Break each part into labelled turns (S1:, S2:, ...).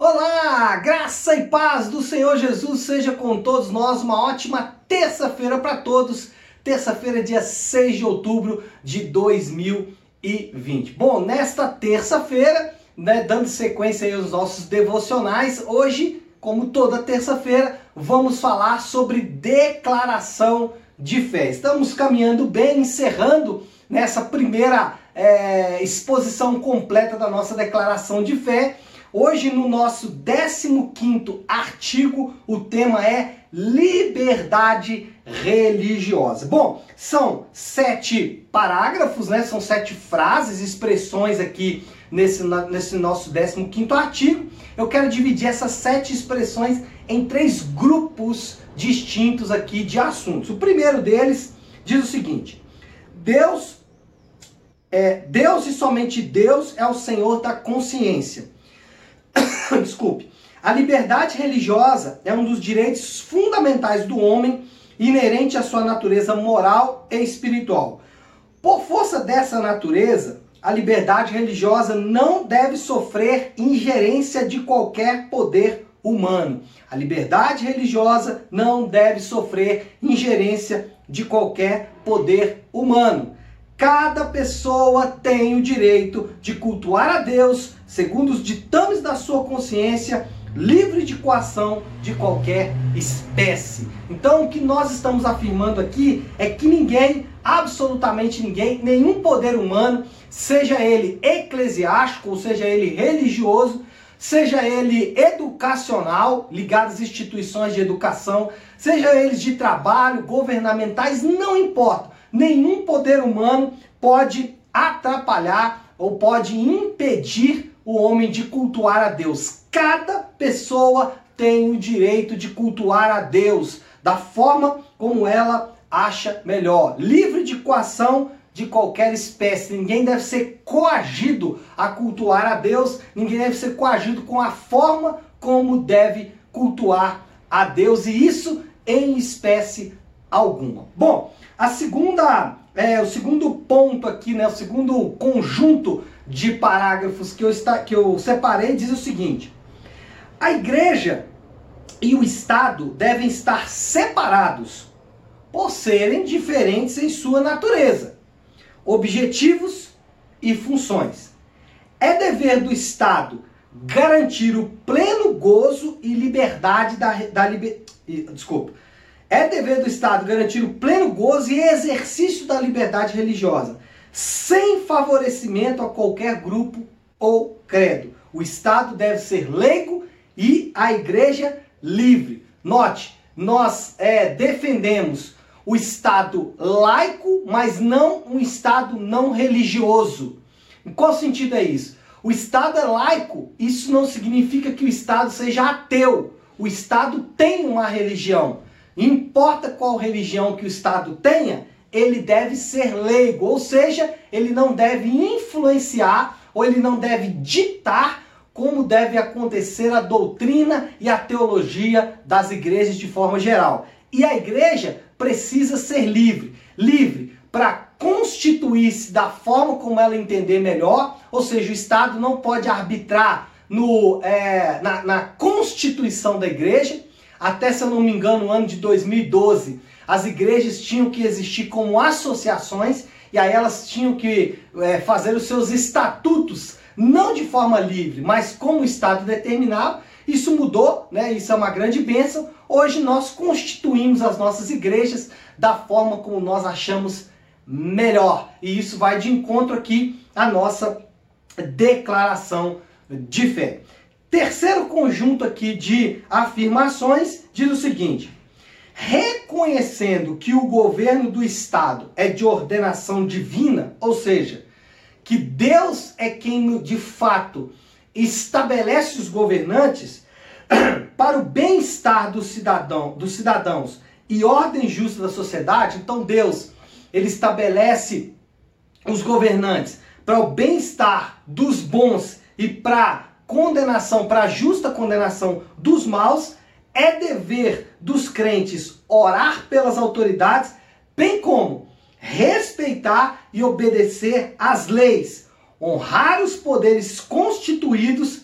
S1: Olá, graça e paz do Senhor Jesus seja com todos nós. Uma ótima terça-feira para todos. Terça-feira, dia 6 de outubro de 2020. Bom, nesta terça-feira, né, dando sequência aí aos nossos devocionais, hoje, como toda terça-feira, vamos falar sobre declaração de fé. Estamos caminhando bem, encerrando nessa primeira é, exposição completa da nossa declaração de fé. Hoje, no nosso 15 artigo, o tema é liberdade religiosa. Bom, são sete parágrafos, né? São sete frases, expressões aqui nesse, nesse nosso 15 artigo. Eu quero dividir essas sete expressões em três grupos distintos aqui de assuntos. O primeiro deles diz o seguinte: Deus é Deus e somente Deus é o Senhor da consciência. Desculpe. A liberdade religiosa é um dos direitos fundamentais do homem, inerente à sua natureza moral e espiritual. Por força dessa natureza, a liberdade religiosa não deve sofrer ingerência de qualquer poder humano. A liberdade religiosa não deve sofrer ingerência de qualquer poder humano. Cada pessoa tem o direito de cultuar a Deus segundo os ditames da sua consciência, livre de coação de qualquer espécie. Então, o que nós estamos afirmando aqui é que ninguém, absolutamente ninguém, nenhum poder humano, seja ele eclesiástico ou seja ele religioso, seja ele educacional, ligado às instituições de educação, seja eles de trabalho, governamentais, não importa. Nenhum poder humano pode atrapalhar ou pode impedir o homem de cultuar a Deus. Cada pessoa tem o direito de cultuar a Deus da forma como ela acha melhor, livre de coação de qualquer espécie. Ninguém deve ser coagido a cultuar a Deus, ninguém deve ser coagido com a forma como deve cultuar a Deus, e isso em espécie alguma. Bom, a segunda, é, o segundo ponto aqui, né, o segundo conjunto de parágrafos que eu, está, que eu separei diz o seguinte: a igreja e o Estado devem estar separados por serem diferentes em sua natureza, objetivos e funções. É dever do Estado garantir o pleno gozo e liberdade da, da liber, desculpa, é dever do Estado garantir o pleno gozo e exercício da liberdade religiosa, sem favorecimento a qualquer grupo ou credo. O Estado deve ser leigo e a igreja livre. Note, nós é, defendemos o Estado laico, mas não um Estado não religioso. Em qual sentido é isso? O Estado é laico, isso não significa que o Estado seja ateu. O Estado tem uma religião. Importa qual religião que o Estado tenha, ele deve ser leigo, ou seja, ele não deve influenciar ou ele não deve ditar como deve acontecer a doutrina e a teologia das igrejas de forma geral. E a igreja precisa ser livre livre para constituir-se da forma como ela entender melhor, ou seja, o Estado não pode arbitrar no, é, na, na constituição da igreja, até, se eu não me engano, no ano de 2012, as igrejas tinham que existir como associações e aí elas tinham que é, fazer os seus estatutos, não de forma livre, mas como o Estado determinava. Isso mudou, né? Isso é uma grande bênção. Hoje nós constituímos as nossas igrejas da forma como nós achamos melhor. E isso vai de encontro aqui à nossa declaração de fé. Terceiro conjunto aqui de afirmações diz o seguinte: reconhecendo que o governo do Estado é de ordenação divina, ou seja, que Deus é quem de fato estabelece os governantes para o bem-estar do cidadão, dos cidadãos e ordem justa da sociedade, então Deus ele estabelece os governantes para o bem-estar dos bons e para condenação, para a justa condenação dos maus, é dever dos crentes orar pelas autoridades, bem como respeitar e obedecer às leis, honrar os poderes constituídos,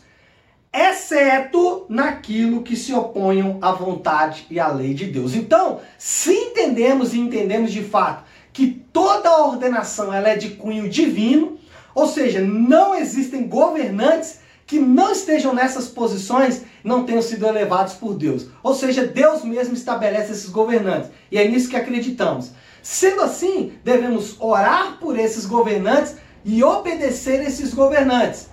S1: exceto naquilo que se oponham à vontade e à lei de Deus. Então, se entendemos e entendemos de fato que toda ordenação ela é de cunho divino, ou seja, não existem governantes que não estejam nessas posições não tenham sido elevados por Deus. Ou seja, Deus mesmo estabelece esses governantes. E é nisso que acreditamos. Sendo assim, devemos orar por esses governantes e obedecer esses governantes.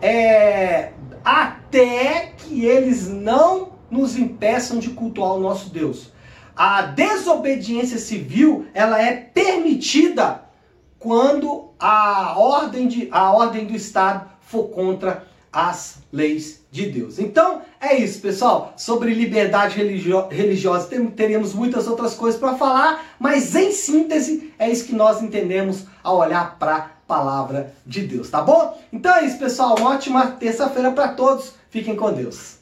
S1: É, até que eles não nos impeçam de cultuar o nosso Deus. A desobediência civil, ela é permitida quando a ordem, de, a ordem do Estado for contra as leis de Deus. Então é isso, pessoal. Sobre liberdade religio religiosa teríamos muitas outras coisas para falar, mas em síntese é isso que nós entendemos ao olhar para a palavra de Deus, tá bom? Então é isso, pessoal. Uma ótima terça-feira para todos. Fiquem com Deus.